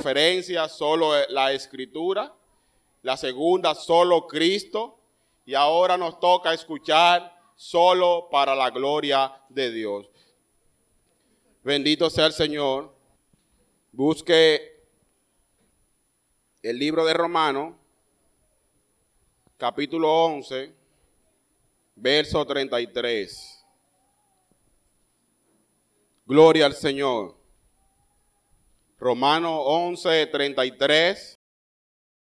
conferencia, solo la escritura. La segunda, solo Cristo. Y ahora nos toca escuchar solo para la gloria de Dios. Bendito sea el Señor. Busque el libro de Romanos, capítulo 11, verso 33. Gloria al Señor. Romanos 11, 33.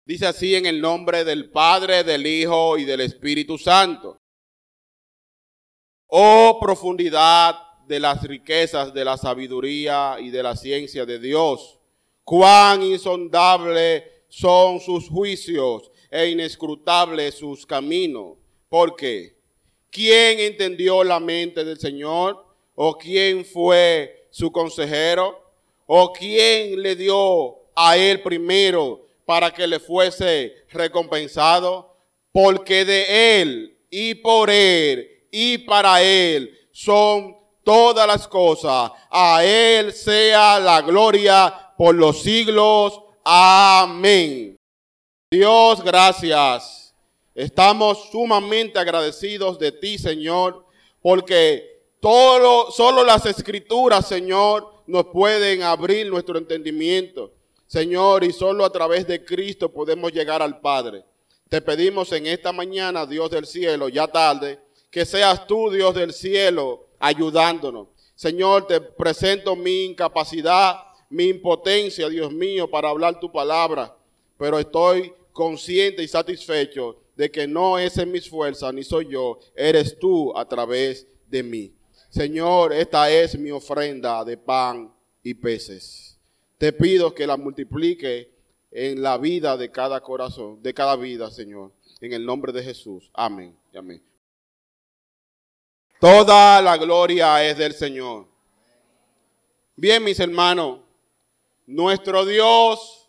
Dice así en el nombre del Padre, del Hijo y del Espíritu Santo. Oh profundidad de las riquezas de la sabiduría y de la ciencia de Dios. Cuán insondable son sus juicios e inescrutables sus caminos. ¿Por qué? ¿Quién entendió la mente del Señor? ¿O quién fue su consejero? ¿O quién le dio a él primero para que le fuese recompensado? Porque de él y por él y para Él son todas las cosas. A Él sea la gloria por los siglos. Amén. Dios, gracias. Estamos sumamente agradecidos de ti, Señor, porque todo, solo las escrituras, Señor, nos pueden abrir nuestro entendimiento. Señor, y solo a través de Cristo podemos llegar al Padre. Te pedimos en esta mañana, Dios del cielo, ya tarde, que seas tú, Dios del cielo, ayudándonos. Señor, te presento mi incapacidad, mi impotencia, Dios mío, para hablar tu palabra, pero estoy consciente y satisfecho de que no es en mis fuerzas, ni soy yo, eres tú a través de mí. Señor, esta es mi ofrenda de pan y peces. Te pido que la multiplique en la vida de cada corazón, de cada vida, Señor. En el nombre de Jesús. Amén. Amén. Toda la gloria es del Señor. Bien, mis hermanos, nuestro Dios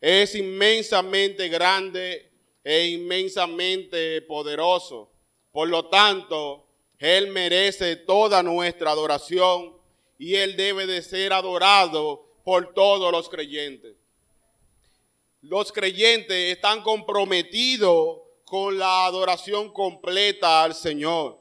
es inmensamente grande e inmensamente poderoso. Por lo tanto, Él merece toda nuestra adoración y Él debe de ser adorado por todos los creyentes. Los creyentes están comprometidos con la adoración completa al Señor.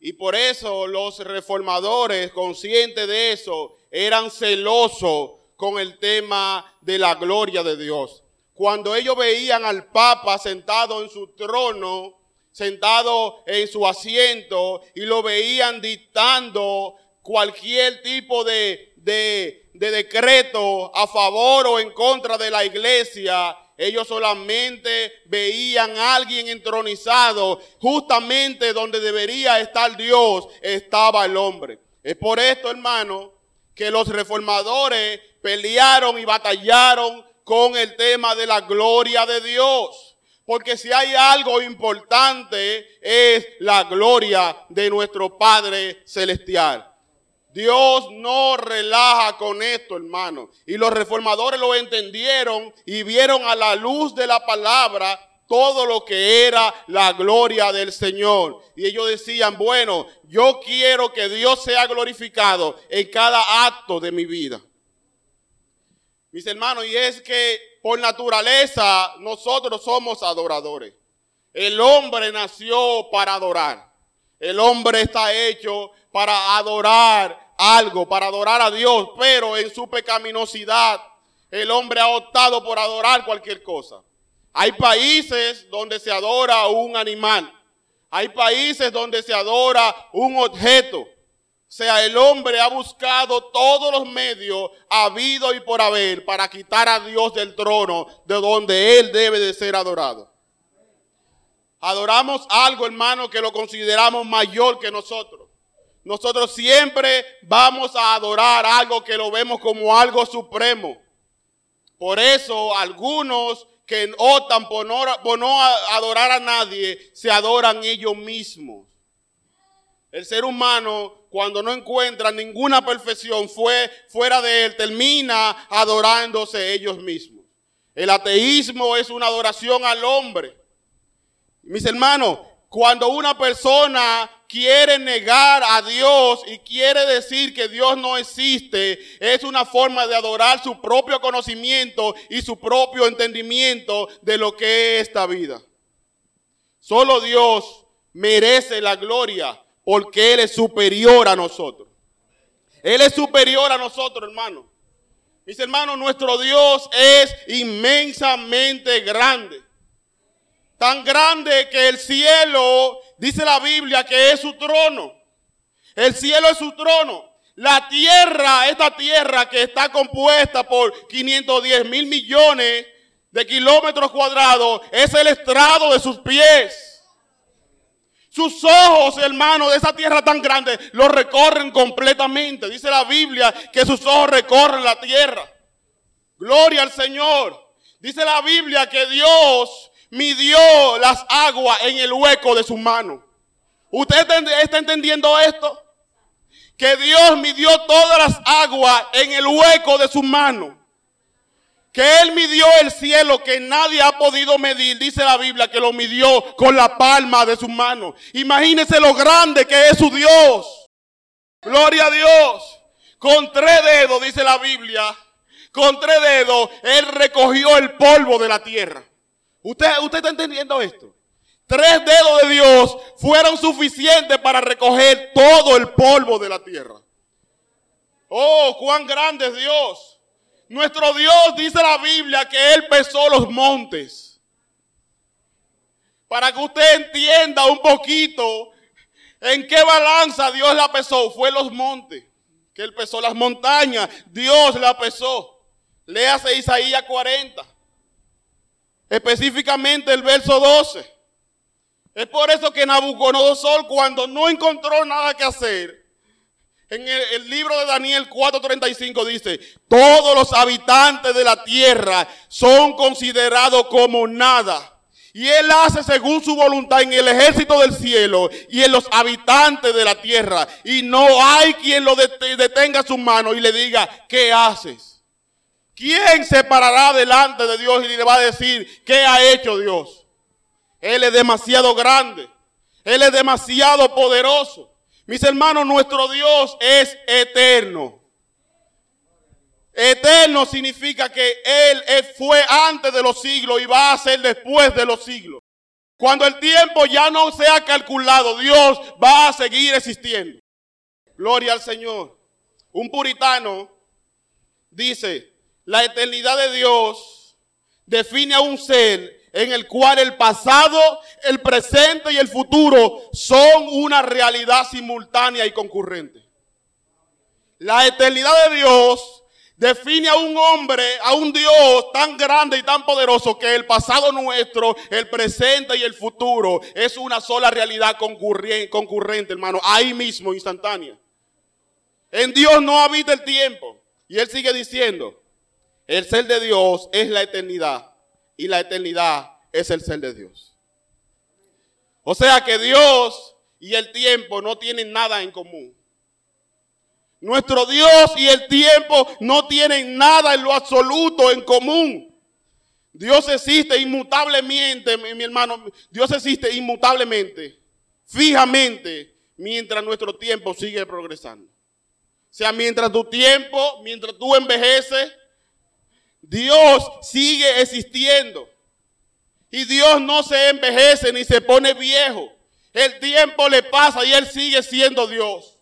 Y por eso los reformadores, conscientes de eso, eran celosos con el tema de la gloria de Dios. Cuando ellos veían al Papa sentado en su trono, sentado en su asiento, y lo veían dictando cualquier tipo de, de, de decreto a favor o en contra de la iglesia, ellos solamente veían a alguien entronizado. Justamente donde debería estar Dios, estaba el hombre. Es por esto, hermano, que los reformadores pelearon y batallaron con el tema de la gloria de Dios. Porque si hay algo importante es la gloria de nuestro Padre Celestial. Dios no relaja con esto, hermano. Y los reformadores lo entendieron y vieron a la luz de la palabra todo lo que era la gloria del Señor. Y ellos decían, bueno, yo quiero que Dios sea glorificado en cada acto de mi vida. Mis hermanos, y es que por naturaleza nosotros somos adoradores. El hombre nació para adorar. El hombre está hecho para adorar algo para adorar a Dios, pero en su pecaminosidad el hombre ha optado por adorar cualquier cosa. Hay países donde se adora un animal. Hay países donde se adora un objeto. Sea, el hombre ha buscado todos los medios habido y por haber para quitar a Dios del trono de donde Él debe de ser adorado. Adoramos algo, hermano, que lo consideramos mayor que nosotros. Nosotros siempre vamos a adorar algo que lo vemos como algo supremo. Por eso algunos que optan por por no adorar a nadie, se adoran ellos mismos. El ser humano, cuando no encuentra ninguna perfección fue, fuera de él, termina adorándose ellos mismos. El ateísmo es una adoración al hombre. Mis hermanos, cuando una persona quiere negar a Dios y quiere decir que Dios no existe, es una forma de adorar su propio conocimiento y su propio entendimiento de lo que es esta vida. Solo Dios merece la gloria porque Él es superior a nosotros. Él es superior a nosotros, hermano. Mis hermanos, nuestro Dios es inmensamente grande. Tan grande que el cielo, dice la Biblia, que es su trono. El cielo es su trono. La tierra, esta tierra que está compuesta por 510 mil millones de kilómetros cuadrados, es el estrado de sus pies. Sus ojos, hermano, de esa tierra tan grande, lo recorren completamente. Dice la Biblia que sus ojos recorren la tierra. Gloria al Señor. Dice la Biblia que Dios midió las aguas en el hueco de su mano. ¿Usted está entendiendo esto? Que Dios midió todas las aguas en el hueco de su mano que Él midió el cielo que nadie ha podido medir, dice la Biblia que lo midió con la palma de su mano. Imagínese lo grande que es su Dios. Gloria a Dios. Con tres dedos, dice la Biblia, con tres dedos, Él recogió el polvo de la tierra. ¿Usted, usted está entendiendo esto? Tres dedos de Dios fueron suficientes para recoger todo el polvo de la tierra. Oh, cuán grande es Dios. Nuestro Dios dice la Biblia que Él pesó los montes. Para que usted entienda un poquito en qué balanza Dios la pesó. Fue los montes. Que Él pesó las montañas. Dios la pesó. Léase Isaías 40. Específicamente el verso 12. Es por eso que Nabucodonosor cuando no encontró nada que hacer, en el, libro de Daniel 4:35 dice, todos los habitantes de la tierra son considerados como nada. Y Él hace según su voluntad en el ejército del cielo y en los habitantes de la tierra. Y no hay quien lo detenga su mano y le diga, ¿qué haces? ¿Quién se parará delante de Dios y le va a decir, ¿qué ha hecho Dios? Él es demasiado grande. Él es demasiado poderoso. Mis hermanos, nuestro Dios es eterno. Eterno significa que Él fue antes de los siglos y va a ser después de los siglos. Cuando el tiempo ya no sea calculado, Dios va a seguir existiendo. Gloria al Señor. Un puritano dice, la eternidad de Dios define a un ser en el cual el pasado, el presente y el futuro son una realidad simultánea y concurrente. La eternidad de Dios define a un hombre, a un Dios tan grande y tan poderoso que el pasado nuestro, el presente y el futuro es una sola realidad concurrente, hermano, ahí mismo, instantánea. En Dios no habita el tiempo. Y él sigue diciendo, el ser de Dios es la eternidad y la eternidad es el ser de Dios. O sea que Dios y el tiempo no tienen nada en común. Nuestro Dios y el tiempo no tienen nada en lo absoluto en común. Dios existe inmutablemente, mi, hermano. Dios existe inmutablemente, fijamente, mientras nuestro tiempo sigue progresando. O sea, mientras tu tiempo, mientras tú envejeces, Dios sigue existiendo. Y Dios no se envejece ni se pone viejo. El tiempo le pasa y Él sigue siendo Dios.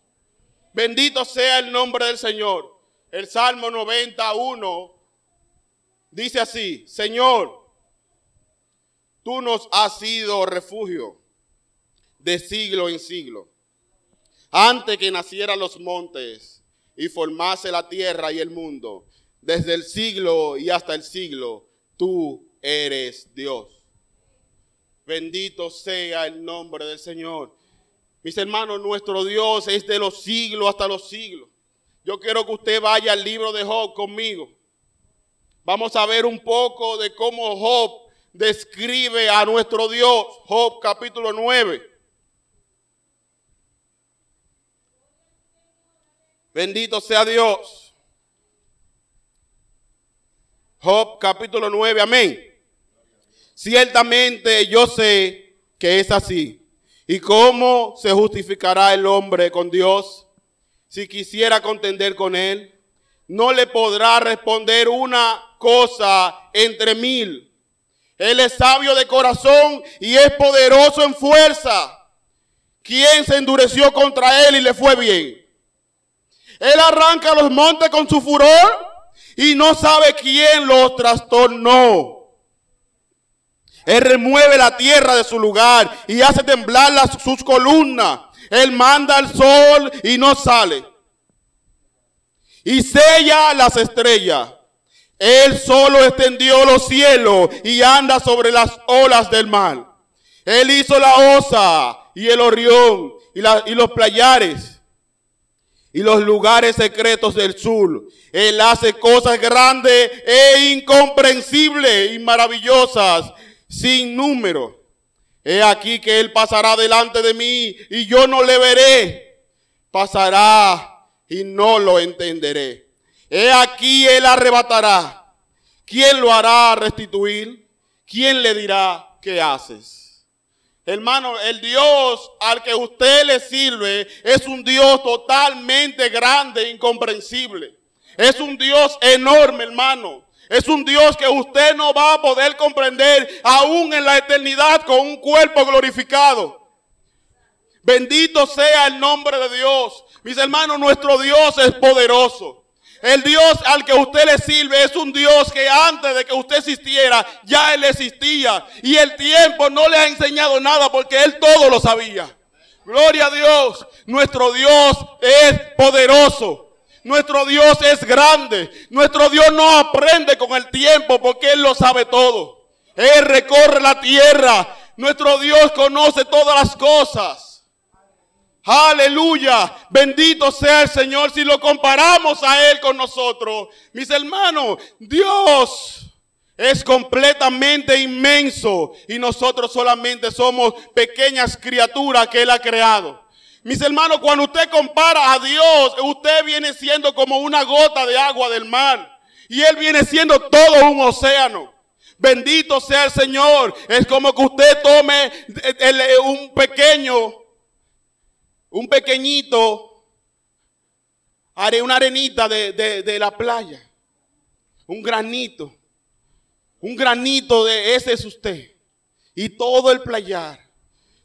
Bendito sea el nombre del Señor. El Salmo 91 dice así, Señor, tú nos has sido refugio de siglo en siglo. Antes que nacieran los montes y formase la tierra y el mundo, desde el siglo y hasta el siglo, tú eres Dios. Bendito sea el nombre del Señor. Mis hermanos, nuestro Dios es de los siglos hasta los siglos. Yo quiero que usted vaya al libro de Job conmigo. Vamos a ver un poco de cómo Job describe a nuestro Dios. Job capítulo 9. Bendito sea Dios. Job capítulo 9, amén. Ciertamente yo sé que es así. ¿Y cómo se justificará el hombre con Dios si quisiera contender con él? No le podrá responder una cosa entre mil. Él es sabio de corazón y es poderoso en fuerza. ¿Quién se endureció contra él y le fue bien? Él arranca los montes con su furor y no sabe quién los trastornó. Él remueve la tierra de su lugar y hace temblar sus columnas. Él manda el sol y no sale. Y sella las estrellas. Él solo extendió los cielos y anda sobre las olas del mar. Él hizo la osa y el orión y, y los playares y los lugares secretos del sur. Él hace cosas grandes e incomprensibles y maravillosas sin número. He aquí que Él pasará delante de mí y yo no le veré. Pasará y no lo entenderé. He aquí Él arrebatará. ¿Quién lo hará restituir? ¿Quién le dirá qué haces? Hermano, el Dios al que usted le sirve es un Dios totalmente grande e incomprensible. Es un Dios enorme, hermano. Es un Dios que usted no va a poder comprender aún en la eternidad con un cuerpo glorificado. Bendito sea el nombre de Dios. Mis hermanos, nuestro Dios es poderoso. El Dios al que usted le sirve es un Dios que antes de que usted existiera, ya Él existía. Y el tiempo no le ha enseñado nada porque Él todo lo sabía. Gloria a Dios. Nuestro Dios es poderoso. Nuestro Dios es grande. Nuestro Dios no aprende con el tiempo porque Él lo sabe todo. Él recorre la tierra. Nuestro Dios conoce todas las cosas. Aleluya. Bendito sea el Señor si lo comparamos a Él con nosotros. Mis hermanos, Dios es completamente inmenso y nosotros solamente somos pequeñas criaturas que Él ha creado. Mis hermanos, cuando usted compara a Dios, usted viene siendo como una gota de agua del mar y Él viene siendo todo un océano. Bendito sea el Señor. Es como que usted tome un pequeño un pequeñito, haré una arenita de, de, la playa, un granito, un granito de ese es usted. Y todo el playar,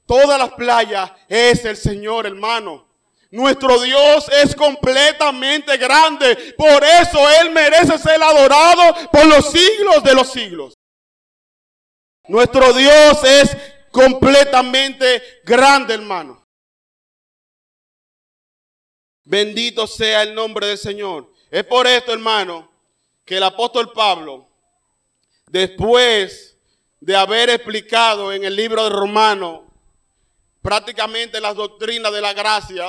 todas las playas es el Señor, hermano. Nuestro Dios es completamente grande. Por eso Él merece ser adorado por los siglos de los siglos. Nuestro Dios es completamente grande, hermano. Bendito sea el nombre del Señor. Es por esto, hermano, que el apóstol Pablo, después de haber explicado en el libro de Romano prácticamente las doctrinas de la gracia,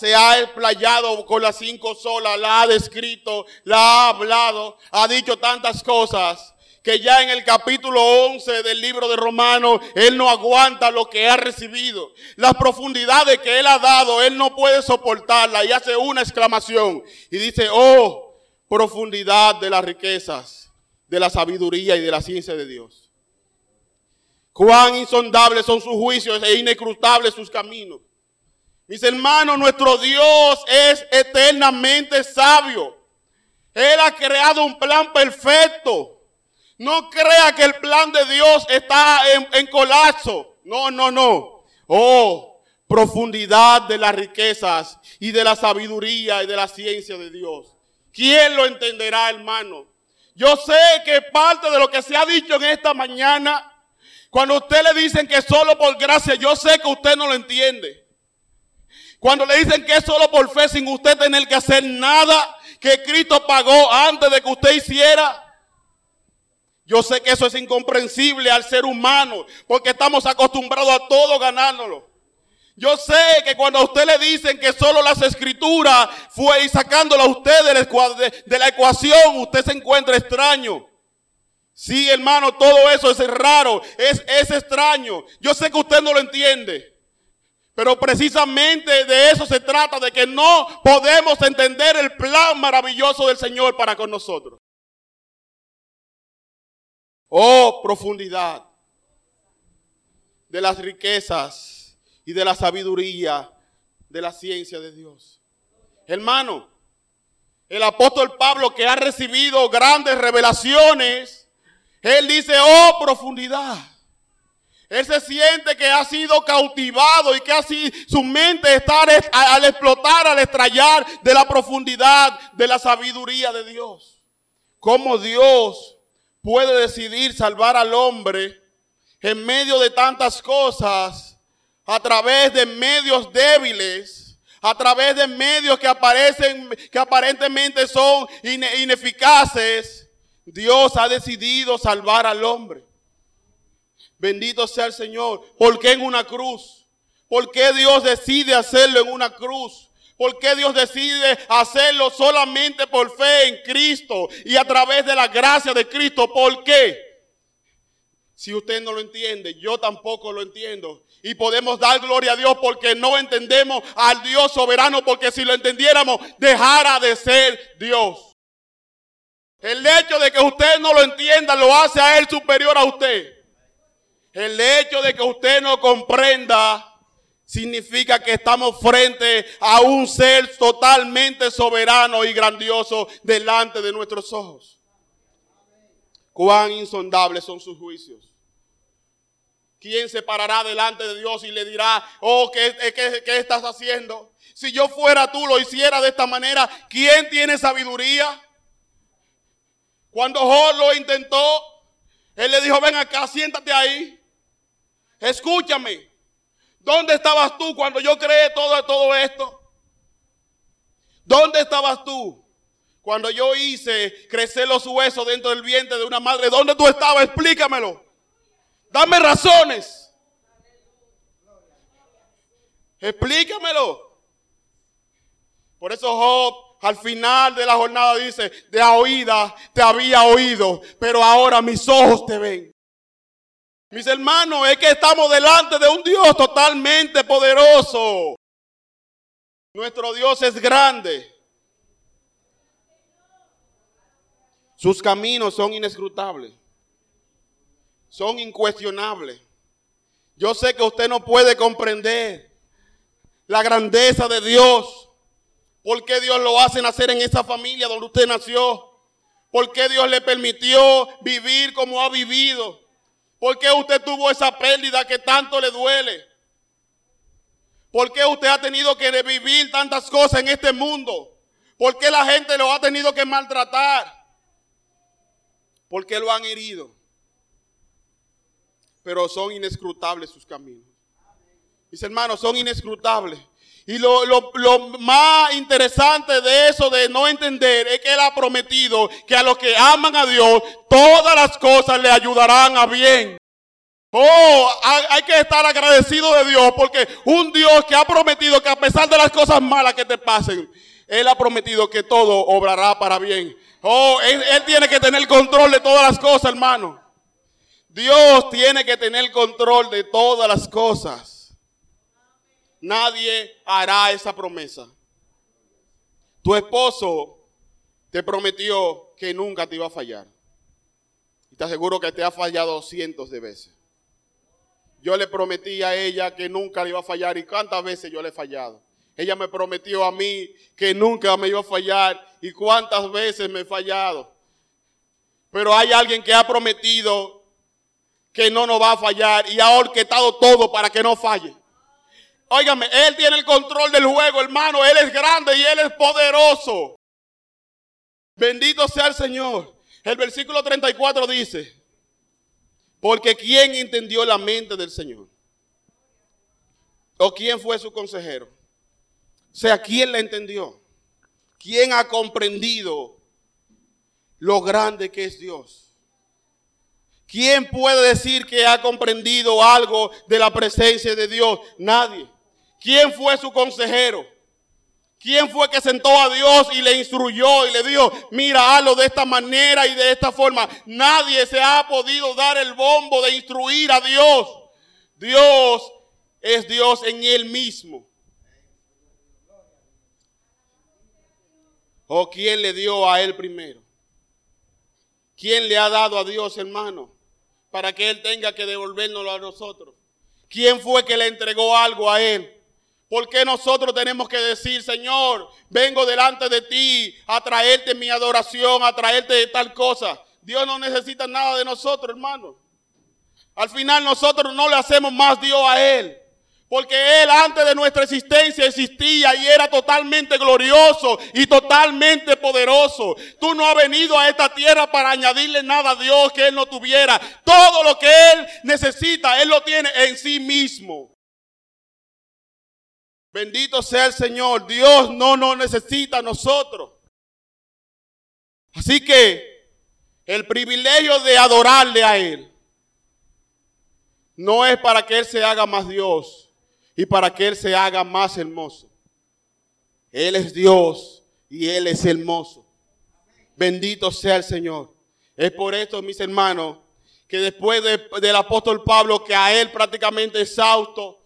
se ha explayado con las cinco solas, la ha descrito, la ha hablado, ha dicho tantas cosas que ya en el capítulo 11 del libro de Romanos, Él no aguanta lo que ha recibido. Las profundidades que Él ha dado, Él no puede soportarla y hace una exclamación y dice, oh, profundidad de las riquezas, de la sabiduría y de la ciencia de Dios. Cuán insondables son sus juicios e inescrutables sus caminos. Mis hermanos, nuestro Dios es eternamente sabio. Él ha creado un plan perfecto. No crea que el plan de Dios está en, colapso. No, no, no. Oh, profundidad de las riquezas y de la sabiduría y de la ciencia de Dios. ¿Quién lo entenderá, hermano? Yo sé que parte de lo que se ha dicho en esta mañana, cuando usted le dicen que solo por gracia, yo sé que usted no lo entiende. Cuando le dicen que es solo por fe sin usted tener que hacer nada que Cristo pagó antes de que usted hiciera, yo sé que eso es incomprensible al ser humano, porque estamos acostumbrados a todo ganárnoslo. Yo sé que cuando a usted le dicen que solo las escrituras fue y sacándola a usted de la, ecuación, usted se encuentra extraño. Sí, hermano, todo eso es raro, es, es extraño. Yo sé que usted no lo entiende. Pero precisamente de eso se trata, de que no podemos entender el plan maravilloso del Señor para con nosotros. Oh, profundidad de las riquezas y de la sabiduría de la ciencia de Dios. Hermano, el apóstol Pablo que ha recibido grandes revelaciones, él dice, oh profundidad. Él se siente que ha sido cautivado y que así su mente está al explotar, al estrellar de la profundidad de la sabiduría de Dios. Cómo Dios puede decidir salvar al hombre en medio de tantas cosas, a través de medios débiles, a través de medios que aparecen, que aparentemente son ineficaces, Dios ha decidido salvar al hombre. Bendito sea el Señor. ¿Por qué en una cruz? ¿Por qué Dios decide hacerlo en una cruz? ¿Por qué Dios decide hacerlo solamente por fe en Cristo y a través de la gracia de Cristo? ¿Por qué? Si usted no lo entiende, yo tampoco lo entiendo. Y podemos dar gloria a Dios porque no entendemos al Dios soberano, porque si lo entendiéramos, dejara de ser Dios. El hecho de que usted no lo entienda lo hace a Él superior a usted. El hecho de que usted no comprenda significa que estamos frente a un ser totalmente soberano y grandioso delante de nuestros ojos. Cuán insondables son sus juicios. ¿Quién se parará delante de Dios y le dirá, oh, ¿qué, qué estás haciendo? Si yo fuera tú, lo hiciera de esta manera. ¿Quién tiene sabiduría? Cuando Job lo intentó, él le dijo, ven acá, siéntate ahí. Escúchame. ¿Dónde estabas tú cuando yo creé todo, todo esto? ¿Dónde estabas tú cuando yo hice crecer los huesos dentro del vientre de una madre? ¿Dónde tú estabas? Explícamelo. Dame razones. Explícamelo. Por eso Job al final de la jornada dice, de oída te había oído, pero ahora mis ojos te ven. Mis hermanos, es que estamos delante de un Dios totalmente poderoso. Nuestro Dios es grande. Sus caminos son inescrutables. Son incuestionables. Yo sé que usted no puede comprender la grandeza de Dios. ¿Por qué Dios lo hace nacer en esa familia donde usted nació? ¿Por qué Dios le permitió vivir como ha vivido? ¿Por qué usted tuvo esa pérdida que tanto le duele? ¿Por qué usted ha tenido que revivir tantas cosas en este mundo? ¿Por qué la gente lo ha tenido que maltratar? ¿Por qué lo han herido? Pero son inescrutables sus caminos. Mis hermanos, son inescrutables. Y lo, más interesante de eso, de no entender, es que Él ha prometido que a los que aman a Dios, todas las cosas le ayudarán a bien. Oh, hay que estar agradecido de Dios porque un Dios que ha prometido que a pesar de las cosas malas que te pasen, Él ha prometido que todo obrará para bien. Oh, él tiene que tener control de todas las cosas, hermano. Dios tiene que tener control de todas las cosas nadie hará esa promesa. Tu esposo te prometió que nunca te iba a fallar. Y te aseguro que te ha fallado cientos de veces. Yo le prometí a ella que nunca le iba a fallar y cuántas veces yo le he fallado. Ella me prometió a mí que nunca me iba a fallar y cuántas veces me he fallado. Pero hay alguien que ha prometido que no nos va a fallar y ha orquestado todo para que no falle. Óigame, Él tiene el control del juego, hermano. Él es grande y Él es poderoso. Bendito sea el Señor. El versículo 34 dice, porque ¿quién entendió la mente del Señor? ¿O quién fue su consejero? O sea, ¿quién la entendió? ¿Quién ha comprendido lo grande que es Dios? ¿Quién puede decir que ha comprendido algo de la presencia de Dios? Nadie. ¿Quién fue su consejero? ¿Quién fue que sentó a Dios y le instruyó y le dijo, mira, hazlo de esta manera y de esta forma? Nadie se ha podido dar el bombo de instruir a Dios. Dios es Dios en él mismo. ¿O quién le dio a él primero? ¿Quién le ha dado a Dios, hermano? Para que él tenga que devolvérnoslo a nosotros. ¿Quién fue que le entregó algo a él? ¿Por qué nosotros tenemos que decir, Señor, vengo delante de ti a traerte mi adoración, a traerte de tal cosa? Dios no necesita nada de nosotros, hermano. Al final nosotros no le hacemos más Dios a Él. Porque Él antes de nuestra existencia existía y era totalmente glorioso y totalmente poderoso. Tú no has venido a esta tierra para añadirle nada a Dios que Él no tuviera. Todo lo que Él necesita, Él lo tiene en sí mismo. Bendito sea el Señor. Dios no nos necesita a nosotros. Así que el privilegio de adorarle a Él no es para que Él se haga más Dios y para que Él se haga más hermoso. Él es Dios y Él es hermoso. Bendito sea el Señor. Es por esto, mis hermanos, que después del apóstol Pablo, que a Él prácticamente exhausto,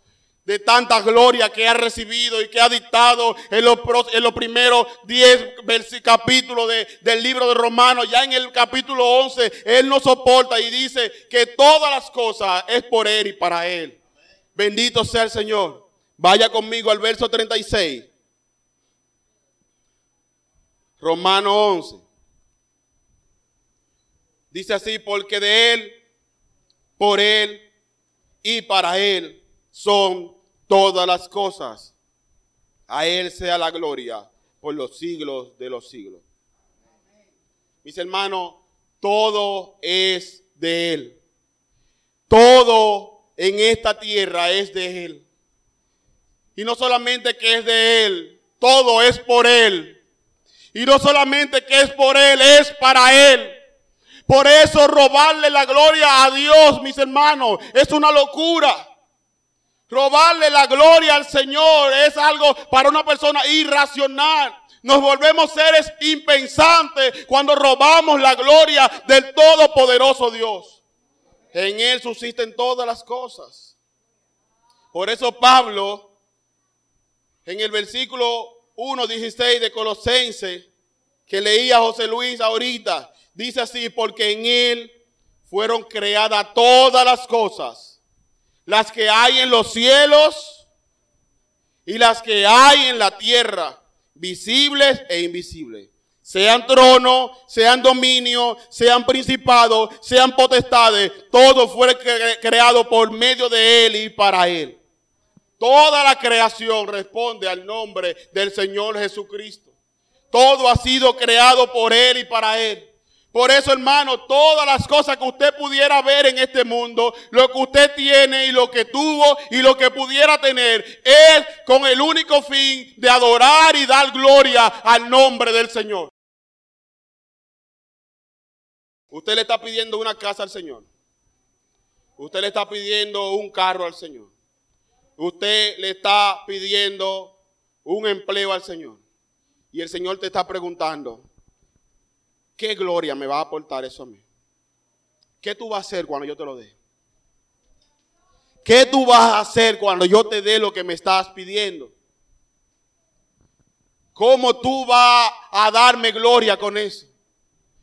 de tanta gloria que ha recibido y que ha dictado en los, primeros 10 capítulos del libro de Romanos. Ya en el capítulo 11, Él nos soporta y dice que todas las cosas es por Él y para Él. Bendito sea el Señor. Vaya conmigo al verso 36. Romano 11. Dice así, porque de Él, por Él y para Él son todas las cosas. A Él sea la gloria por los siglos de los siglos. Mis hermanos, todo es de Él. Todo en esta tierra es de Él. Y no solamente que es de Él, todo es por Él. Y no solamente que es por Él, es para Él. Por eso robarle la gloria a Dios, mis hermanos, es una locura. Robarle la gloria al Señor es algo para una persona irracional. Nos volvemos seres impensantes cuando robamos la gloria del Todopoderoso Dios. En Él subsisten todas las cosas. Por eso Pablo, en el versículo 1.16 de Colosense, que leía José Luis ahorita, dice así, porque en Él fueron creadas todas las cosas, las que hay en los cielos y las que hay en la tierra, visibles e invisibles sean tronos, sean dominios, sean principados, sean potestades, todo fue creado por medio de Él y para Él. Toda la creación responde al nombre del Señor Jesucristo. Todo ha sido creado por Él y para Él. Por eso, hermano, todas las cosas que usted pudiera ver en este mundo, lo que usted tiene y lo que tuvo y lo que pudiera tener, es con el único fin de adorar y dar gloria al nombre del Señor. Usted le está pidiendo una casa al Señor. Usted le está pidiendo un carro al Señor. Usted le está pidiendo un empleo al Señor. Y el Señor te está preguntando, ¿qué gloria me va a aportar eso a mí? ¿Qué tú vas a hacer cuando yo te lo dé? ¿Qué tú vas a hacer cuando yo te dé lo que me estás pidiendo? ¿Cómo tú vas a darme gloria con eso?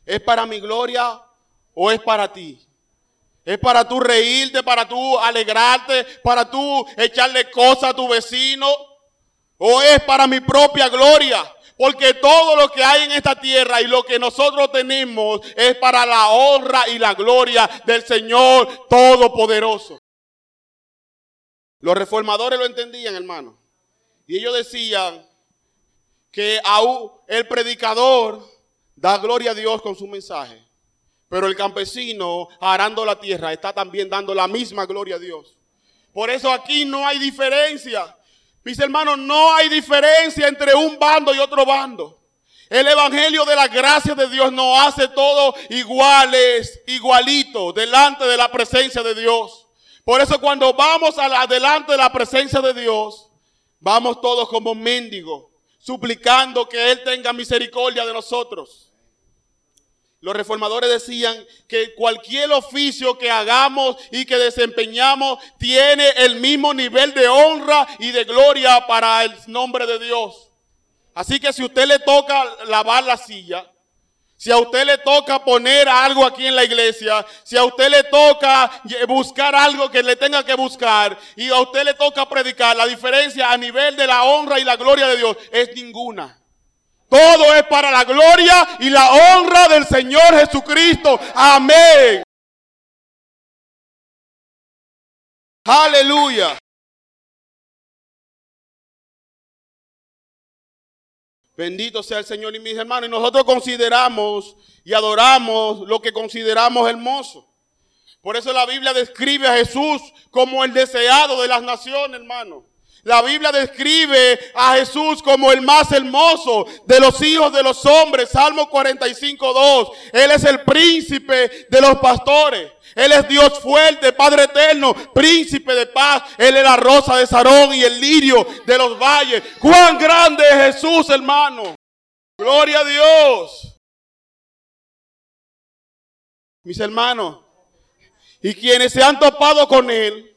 ¿Es para mi gloria o es para ti? ¿Es para tú reírte, para tú alegrarte, para tú echarle cosas a tu vecino? ¿O es para mi propia gloria? Porque todo lo que hay en esta tierra y lo que nosotros tenemos es para la honra y la gloria del Señor Todopoderoso. Los reformadores lo entendían, hermano. Y ellos decían que aún el predicador da gloria a Dios con su mensaje. Pero el campesino arando la tierra está también dando la misma gloria a Dios. Por eso aquí no hay diferencia. Mis hermanos, no hay diferencia entre un bando y otro bando. El evangelio de la gracia de Dios nos hace todos iguales, igualitos, delante de la presencia de Dios. Por eso cuando vamos a delante de la presencia de Dios, vamos todos como mendigos, suplicando que Él tenga misericordia de nosotros. Los reformadores decían que cualquier oficio que hagamos y que desempeñamos tiene el mismo nivel de honra y de gloria para el nombre de Dios. Así que si usted le toca lavar la silla, Si a usted le toca poner algo aquí en la iglesia, si a usted le toca buscar algo que le tenga que buscar y a usted le toca predicar, la diferencia a nivel de la honra y la gloria de Dios es ninguna. Todo es para la gloria y la honra del Señor Jesucristo. Amén. Aleluya. Bendito sea el Señor y mis hermanos. Y nosotros consideramos y adoramos lo que consideramos hermoso. Por eso la Biblia describe a Jesús como el deseado de las naciones, hermano. La Biblia describe a Jesús como el más hermoso de los hijos de los hombres. Salmo 45, 2. Él es el príncipe de los pastores. Él es Dios fuerte, Padre eterno, príncipe de paz. Él es la rosa de Sarón y el lirio de los valles. Cuán grande es Jesús, hermano. Gloria a Dios. Mis hermanos, y quienes se han topado con Él,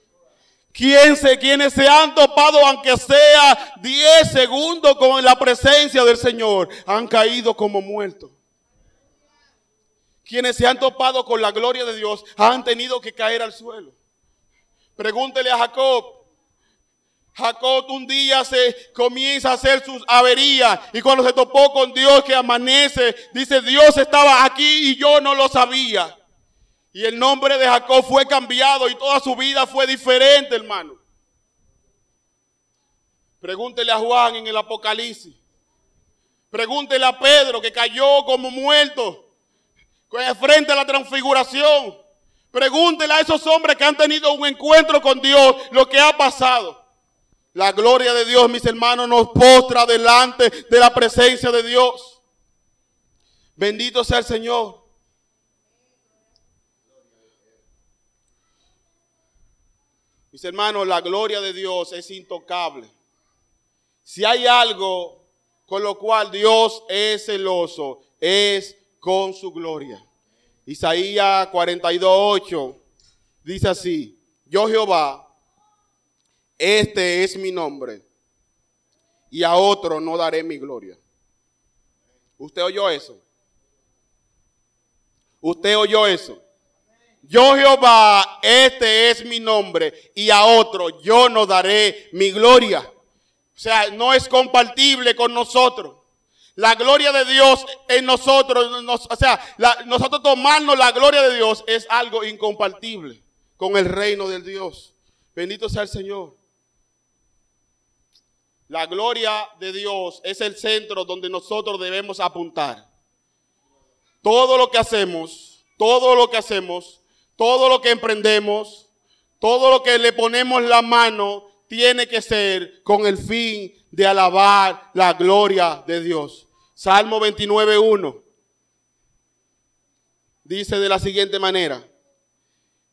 se, quienes se han topado, aunque sea 10 segundos con la presencia del Señor, han caído como muertos. Quienes se han topado con la gloria de Dios han tenido que caer al suelo. Pregúntele a Jacob. Jacob un día se comienza a hacer sus averías y cuando se topó con Dios que amanece, dice Dios estaba aquí y yo no lo sabía. Y el nombre de Jacob fue cambiado y toda su vida fue diferente, hermano. Pregúntele a Juan en el Apocalipsis. Pregúntele a Pedro que cayó como muerto frente a la transfiguración. Pregúntele a esos hombres que han tenido un encuentro con Dios lo que ha pasado. La gloria de Dios, mis hermanos, nos postra delante de la presencia de Dios. Bendito sea el Señor. Mis hermanos, la gloria de Dios es intocable. Si hay algo con lo cual Dios es celoso, es con su gloria. Isaías 42.8 dice así, yo Jehová, este es mi nombre, y a otro no daré mi gloria. ¿Usted oyó eso? ¿Usted oyó eso? Yo Jehová, este es mi nombre, y a otro yo no daré mi gloria. O sea, no es compatible con nosotros. La gloria de Dios en nosotros, o sea, nosotros tomarnos la gloria de Dios es algo incompatible con el reino del Dios. Bendito sea el Señor. La gloria de Dios es el centro donde nosotros debemos apuntar. Todo lo que hacemos, todo lo que hacemos todo lo que emprendemos, todo lo que le ponemos la mano, tiene que ser con el fin de alabar la gloria de Dios. Salmo 29.1 dice de la siguiente manera,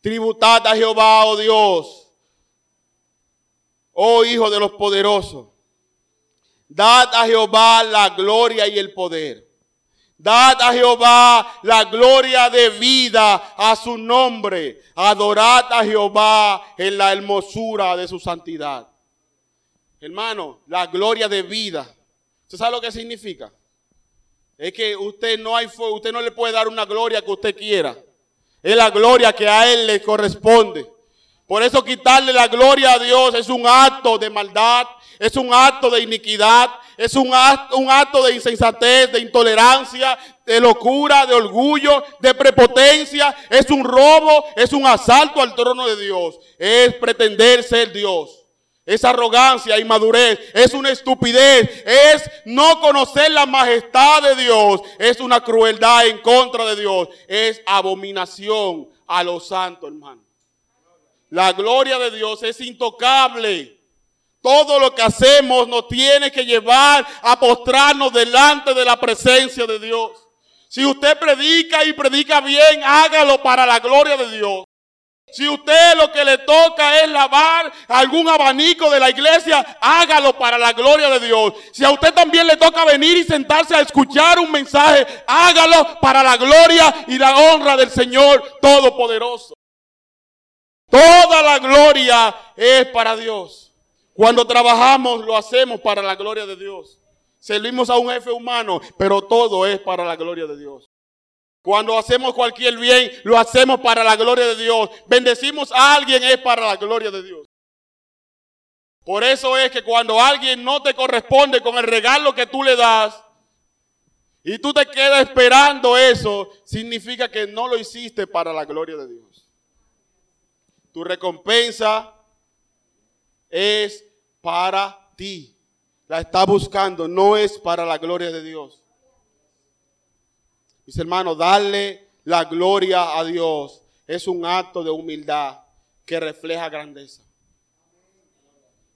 tributad a Jehová, oh Dios, oh Hijo de los poderosos, dad a Jehová la gloria y el poder Dad a Jehová la gloria de vida a su nombre. Adorad a Jehová en la hermosura de su santidad. Hermano, la gloria de vida. ¿Usted sabe lo que significa? Es que usted no hay usted no le puede dar una gloria que usted quiera. Es la gloria que a él le corresponde. Por eso quitarle la gloria a Dios es un acto de maldad, es un acto de iniquidad, es un acto, un acto de insensatez, de intolerancia, de locura, de orgullo, de prepotencia. Es un robo, es un asalto al trono de Dios. Es pretender ser Dios. Es arrogancia, inmadurez, es una estupidez, es no conocer la majestad de Dios, es una crueldad en contra de Dios, es abominación a los santos, hermano. La gloria de Dios es intocable. Todo lo que hacemos nos tiene que llevar a postrarnos delante de la presencia de Dios. Si usted predica y predica bien, hágalo para la gloria de Dios. Si usted lo que le toca es lavar algún abanico de la iglesia, hágalo para la gloria de Dios. Si a usted también le toca venir y sentarse a escuchar un mensaje, hágalo para la gloria y la honra del Señor Todopoderoso. Toda la gloria es para Dios. Cuando trabajamos lo hacemos para la gloria de Dios. Servimos a un jefe humano, pero todo es para la gloria de Dios. Cuando hacemos cualquier bien, lo hacemos para la gloria de Dios. Bendecimos a alguien es para la gloria de Dios. Por eso es que cuando alguien no te corresponde con el regalo que tú le das y tú te quedas esperando eso, significa que no lo hiciste para la gloria de Dios. Tu recompensa es para ti. La está buscando, no es para la gloria de Dios. Mis hermanos, darle la gloria a Dios es un acto de humildad que refleja grandeza.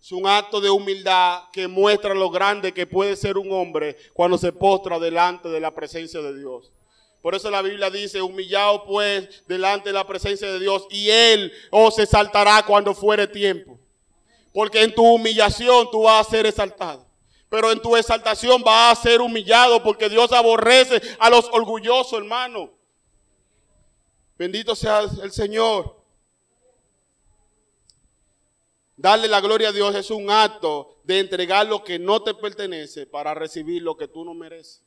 Es un acto de humildad que muestra lo grande que puede ser un hombre cuando se postra delante de la presencia de Dios. Por eso la Biblia dice, humillado pues delante de la presencia de Dios y Él os exaltará cuando fuere tiempo. Porque en tu humillación tú vas a ser exaltado. Pero en tu exaltación vas a ser humillado porque Dios aborrece a los orgullosos, hermano. Bendito sea el Señor. Darle la gloria a Dios es un acto de entregar lo que no te pertenece para recibir lo que tú no mereces.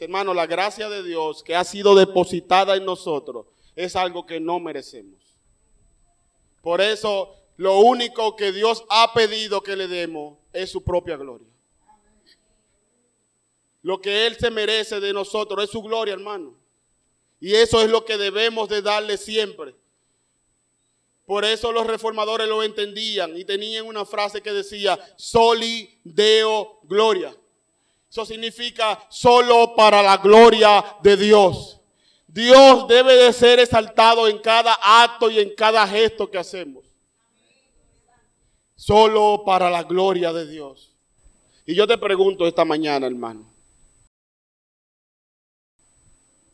Hermano, la gracia de Dios que ha sido depositada en nosotros es algo que no merecemos. Por eso, lo único que Dios ha pedido que le demos es su propia gloria. Lo que Él se merece de nosotros es su gloria, hermano. Y eso es lo que debemos de darle siempre. Por eso los reformadores lo entendían y tenían una frase que decía, soli deo gloria. Eso significa solo para la gloria de Dios. Dios debe de ser exaltado en cada acto y en cada gesto que hacemos. Solo para la gloria de Dios. Y yo te pregunto esta mañana, hermano,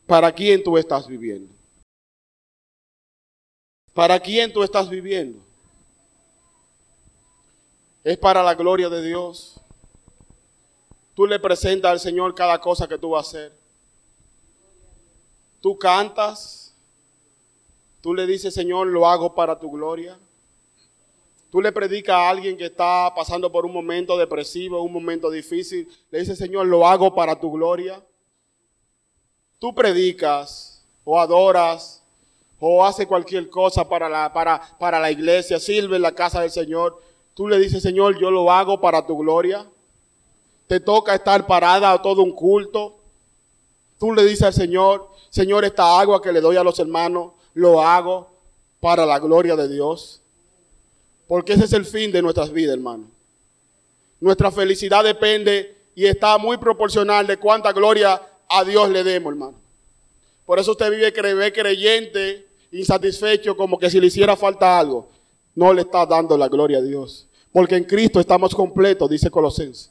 ¿para quién tú estás viviendo? ¿Para quién tú estás viviendo? Es para la gloria de Dios. Tú le presentas al Señor cada cosa que tú vas a hacer. Tú cantas. Tú le dices, Señor, lo hago para tu gloria. Tú le predicas a alguien que está pasando por un momento depresivo, un momento difícil. Le dices, Señor, lo hago para tu gloria. Tú predicas o adoras o hace cualquier cosa para la, para, para la iglesia, sirve en la casa del Señor, tú le dices, Señor, yo lo hago para tu gloria. Te toca estar parada a todo un culto. Tú le dices al Señor, Señor, esta agua que le doy a los hermanos, lo hago para la gloria de Dios. Porque ese es el fin de nuestras vidas, hermano. Nuestra felicidad depende y está muy proporcional de cuánta gloria a Dios le demos, hermano. Por eso usted vive creyente insatisfecho como que si le hiciera falta algo, no le está dando la gloria a Dios. Porque en Cristo estamos completos, dice Colosenses.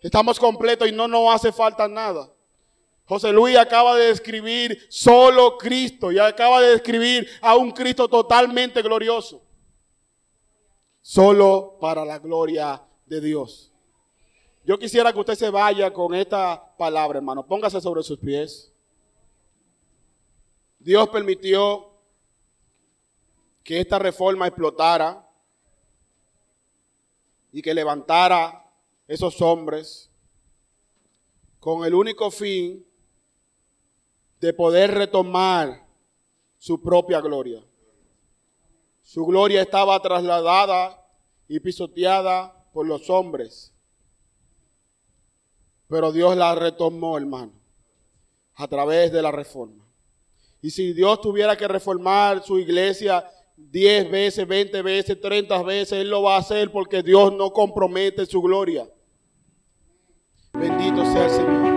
Estamos completos y no nos hace falta nada. José Luis acaba de describir solo Cristo y acaba de describir a un Cristo totalmente glorioso. Solo para la gloria de Dios. Yo quisiera que usted se vaya con esta palabra, hermano. Póngase sobre sus pies. Dios permitió que esta reforma explotara y que levantara esos hombres con el único fin de poder retomar su propia gloria. Su gloria estaba trasladada y pisoteada por los hombres. Pero Dios la retomó, hermano, a través de la reforma. Y si Dios tuviera que reformar su iglesia 10 veces, 20 veces, 30 veces, Él lo va a hacer porque Dios no compromete su gloria. Bendito sea el Señor.